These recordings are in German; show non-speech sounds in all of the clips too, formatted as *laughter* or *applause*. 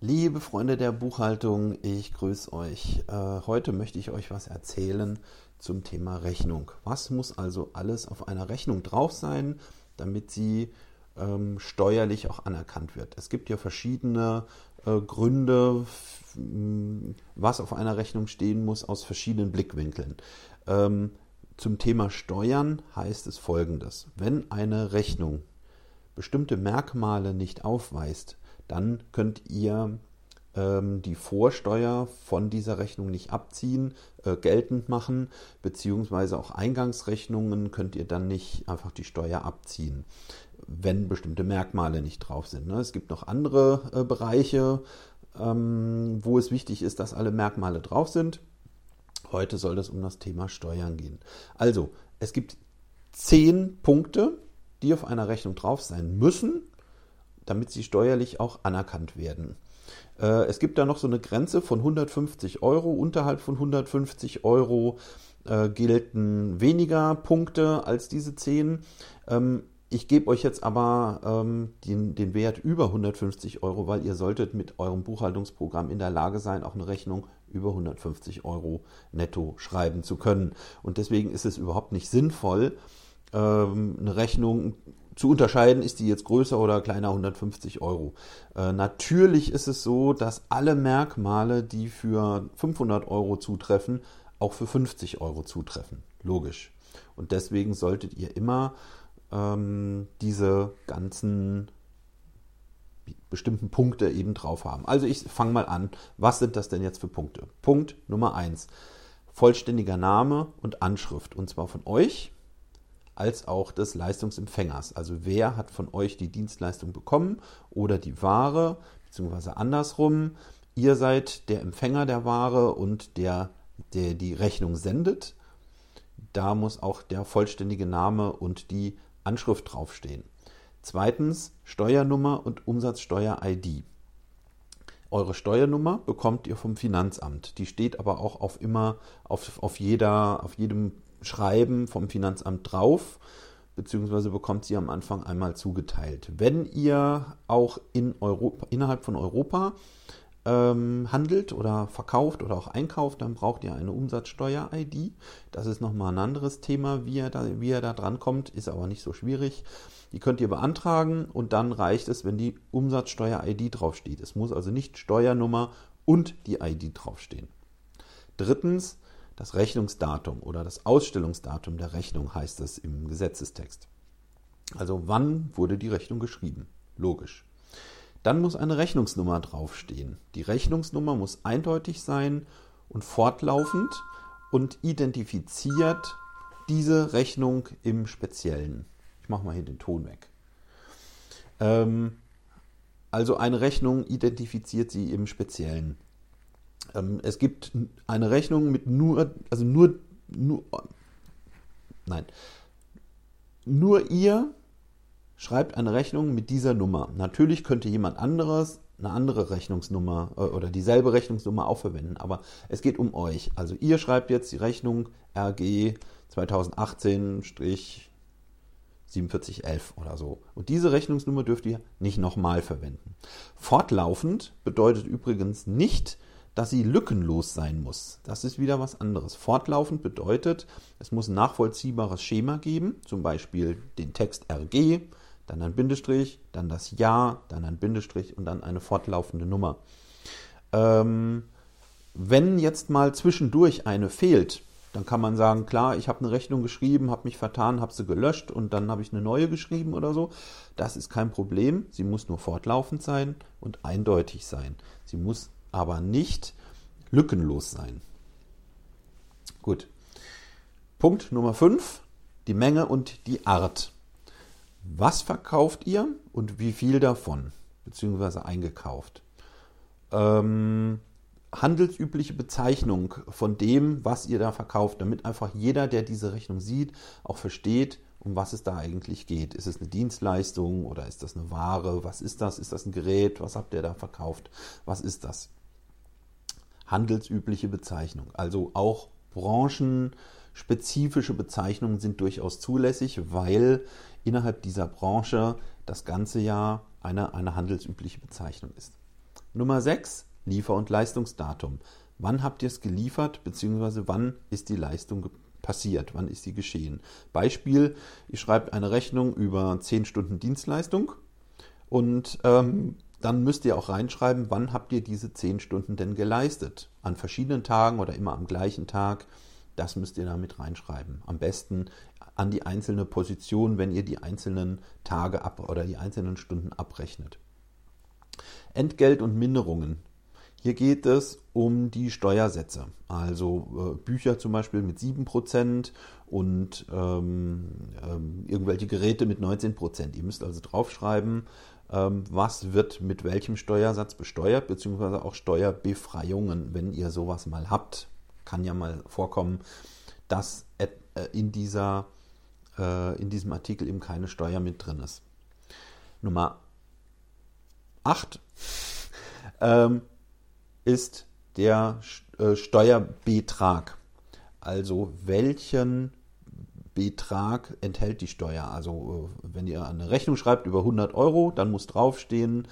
Liebe Freunde der Buchhaltung, ich grüße euch. Äh, heute möchte ich euch was erzählen zum Thema Rechnung. Was muss also alles auf einer Rechnung drauf sein, damit sie ähm, steuerlich auch anerkannt wird? Es gibt ja verschiedene äh, Gründe, was auf einer Rechnung stehen muss, aus verschiedenen Blickwinkeln. Ähm, zum Thema Steuern heißt es folgendes. Wenn eine Rechnung bestimmte Merkmale nicht aufweist, dann könnt ihr ähm, die Vorsteuer von dieser Rechnung nicht abziehen, äh, geltend machen, beziehungsweise auch Eingangsrechnungen könnt ihr dann nicht einfach die Steuer abziehen, wenn bestimmte Merkmale nicht drauf sind. Ne? Es gibt noch andere äh, Bereiche, ähm, wo es wichtig ist, dass alle Merkmale drauf sind. Heute soll es um das Thema Steuern gehen. Also, es gibt zehn Punkte, die auf einer Rechnung drauf sein müssen, damit sie steuerlich auch anerkannt werden. Äh, es gibt da noch so eine Grenze von 150 Euro. Unterhalb von 150 Euro äh, gelten weniger Punkte als diese 10. Ähm, ich gebe euch jetzt aber ähm, den, den, Wert über 150 Euro, weil ihr solltet mit eurem Buchhaltungsprogramm in der Lage sein, auch eine Rechnung über 150 Euro netto schreiben zu können. Und deswegen ist es überhaupt nicht sinnvoll, ähm, eine Rechnung zu unterscheiden, ist die jetzt größer oder kleiner 150 Euro. Äh, natürlich ist es so, dass alle Merkmale, die für 500 Euro zutreffen, auch für 50 Euro zutreffen. Logisch. Und deswegen solltet ihr immer ähm, diese ganzen bestimmten Punkte eben drauf haben. Also ich fange mal an. Was sind das denn jetzt für Punkte? Punkt Nummer 1. Vollständiger Name und Anschrift. Und zwar von euch als auch des Leistungsempfängers. Also wer hat von euch die Dienstleistung bekommen oder die Ware, beziehungsweise andersrum. Ihr seid der Empfänger der Ware und der, der die Rechnung sendet. Da muss auch der vollständige Name und die Anschrift draufstehen. Zweitens Steuernummer und Umsatzsteuer-ID. Eure Steuernummer bekommt ihr vom Finanzamt. Die steht aber auch auf immer auf, auf, jeder, auf jedem Schreiben vom Finanzamt drauf, beziehungsweise bekommt sie am Anfang einmal zugeteilt. Wenn ihr auch in Europa, innerhalb von Europa ähm, handelt oder verkauft oder auch einkauft, dann braucht ihr eine Umsatzsteuer-ID. Das ist nochmal ein anderes Thema, wie ihr, da, wie ihr da dran kommt, ist aber nicht so schwierig. Die könnt ihr beantragen und dann reicht es, wenn die Umsatzsteuer-ID draufsteht. Es muss also nicht Steuernummer und die ID draufstehen. Drittens, das Rechnungsdatum oder das Ausstellungsdatum der Rechnung heißt es im Gesetzestext. Also wann wurde die Rechnung geschrieben? Logisch. Dann muss eine Rechnungsnummer draufstehen. Die Rechnungsnummer muss eindeutig sein und fortlaufend und identifiziert diese Rechnung im Speziellen. Ich mache mal hier den Ton weg. Ähm, also eine Rechnung identifiziert sie im Speziellen. Ähm, es gibt eine Rechnung mit nur, also nur, nur, nein, nur ihr schreibt eine Rechnung mit dieser Nummer. Natürlich könnte jemand anderes eine andere Rechnungsnummer äh, oder dieselbe Rechnungsnummer auch verwenden, aber es geht um euch. Also ihr schreibt jetzt die Rechnung RG 2018-4711 oder so. Und diese Rechnungsnummer dürft ihr nicht nochmal verwenden. Fortlaufend bedeutet übrigens nicht, dass sie lückenlos sein muss. Das ist wieder was anderes. Fortlaufend bedeutet, es muss ein nachvollziehbares Schema geben, zum Beispiel den Text RG, dann ein Bindestrich, dann das Ja, dann ein Bindestrich und dann eine fortlaufende Nummer. Ähm, wenn jetzt mal zwischendurch eine fehlt, dann kann man sagen, klar, ich habe eine Rechnung geschrieben, habe mich vertan, habe sie gelöscht und dann habe ich eine neue geschrieben oder so. Das ist kein Problem. Sie muss nur fortlaufend sein und eindeutig sein. Sie muss aber nicht lückenlos sein. Gut. Punkt Nummer 5, die Menge und die Art. Was verkauft ihr und wie viel davon, beziehungsweise eingekauft? Ähm, handelsübliche Bezeichnung von dem, was ihr da verkauft, damit einfach jeder, der diese Rechnung sieht, auch versteht, um was es da eigentlich geht. Ist es eine Dienstleistung oder ist das eine Ware? Was ist das? Ist das ein Gerät? Was habt ihr da verkauft? Was ist das? handelsübliche Bezeichnung. Also auch branchenspezifische Bezeichnungen sind durchaus zulässig, weil innerhalb dieser Branche das ganze Jahr eine, eine handelsübliche Bezeichnung ist. Nummer 6, Liefer- und Leistungsdatum. Wann habt ihr es geliefert, beziehungsweise wann ist die Leistung passiert, wann ist sie geschehen? Beispiel, ihr schreibt eine Rechnung über 10 Stunden Dienstleistung und ähm, dann müsst ihr auch reinschreiben, wann habt ihr diese 10 Stunden denn geleistet? An verschiedenen Tagen oder immer am gleichen Tag? Das müsst ihr damit reinschreiben. Am besten an die einzelne Position, wenn ihr die einzelnen Tage ab oder die einzelnen Stunden abrechnet. Entgelt und Minderungen. Hier geht es um die Steuersätze. Also äh, Bücher zum Beispiel mit 7% und ähm, ähm, irgendwelche Geräte mit 19%. Ihr müsst also draufschreiben, ähm, was wird mit welchem Steuersatz besteuert, beziehungsweise auch Steuerbefreiungen, wenn ihr sowas mal habt. Kann ja mal vorkommen, dass äh, in, dieser, äh, in diesem Artikel eben keine Steuer mit drin ist. Nummer 8 *laughs* ähm, ist der äh, Steuerbetrag. Also welchen Betrag enthält die Steuer. Also äh, wenn ihr eine Rechnung schreibt über 100 Euro, dann muss draufstehen,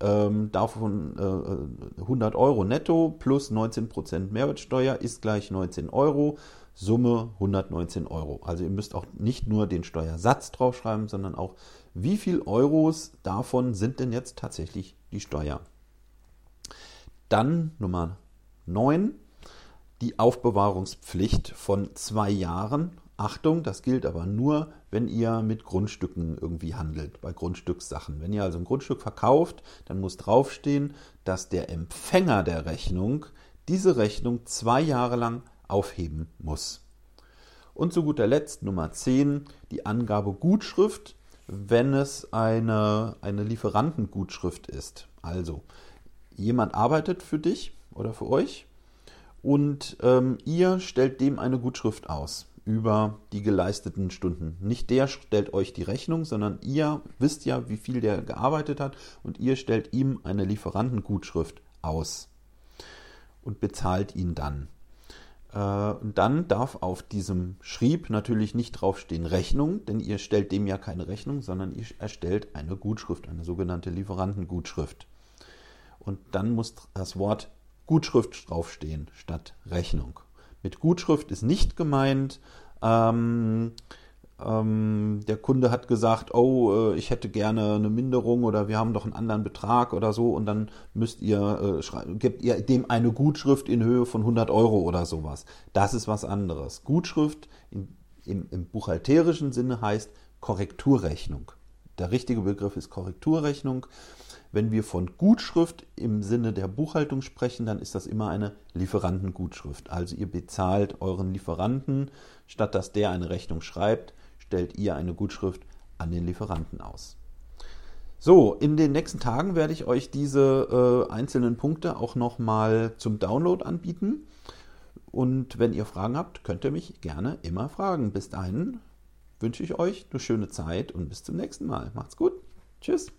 ähm, davon äh, 100 Euro netto plus 19% Mehrwertsteuer ist gleich 19 Euro. Summe 119 Euro. Also ihr müsst auch nicht nur den Steuersatz draufschreiben, sondern auch wie viel Euros davon sind denn jetzt tatsächlich die Steuer. Dann Nummer 9, die Aufbewahrungspflicht von zwei Jahren Achtung, das gilt aber nur, wenn ihr mit Grundstücken irgendwie handelt, bei Grundstückssachen. Wenn ihr also ein Grundstück verkauft, dann muss draufstehen, dass der Empfänger der Rechnung diese Rechnung zwei Jahre lang aufheben muss. Und zu guter Letzt Nummer 10, die Angabe Gutschrift, wenn es eine, eine Lieferantengutschrift ist. Also, jemand arbeitet für dich oder für euch und ähm, ihr stellt dem eine Gutschrift aus über die geleisteten Stunden. Nicht der stellt euch die Rechnung, sondern ihr wisst ja, wie viel der gearbeitet hat und ihr stellt ihm eine Lieferantengutschrift aus und bezahlt ihn dann. Äh, und dann darf auf diesem Schrieb natürlich nicht draufstehen Rechnung, denn ihr stellt dem ja keine Rechnung, sondern ihr erstellt eine Gutschrift, eine sogenannte Lieferantengutschrift. Und dann muss das Wort Gutschrift draufstehen statt Rechnung. Mit Gutschrift ist nicht gemeint, ähm, ähm, der Kunde hat gesagt, oh, äh, ich hätte gerne eine Minderung oder wir haben doch einen anderen Betrag oder so und dann müsst ihr, äh, gebt ihr dem eine Gutschrift in Höhe von 100 Euro oder sowas. Das ist was anderes. Gutschrift in, im, im buchhalterischen Sinne heißt Korrekturrechnung. Der richtige Begriff ist Korrekturrechnung. Wenn wir von Gutschrift im Sinne der Buchhaltung sprechen, dann ist das immer eine Lieferantengutschrift. Also ihr bezahlt euren Lieferanten, statt dass der eine Rechnung schreibt, stellt ihr eine Gutschrift an den Lieferanten aus. So, in den nächsten Tagen werde ich euch diese äh, einzelnen Punkte auch nochmal zum Download anbieten. Und wenn ihr Fragen habt, könnt ihr mich gerne immer fragen. Bis dahin wünsche ich euch eine schöne Zeit und bis zum nächsten Mal. Macht's gut. Tschüss.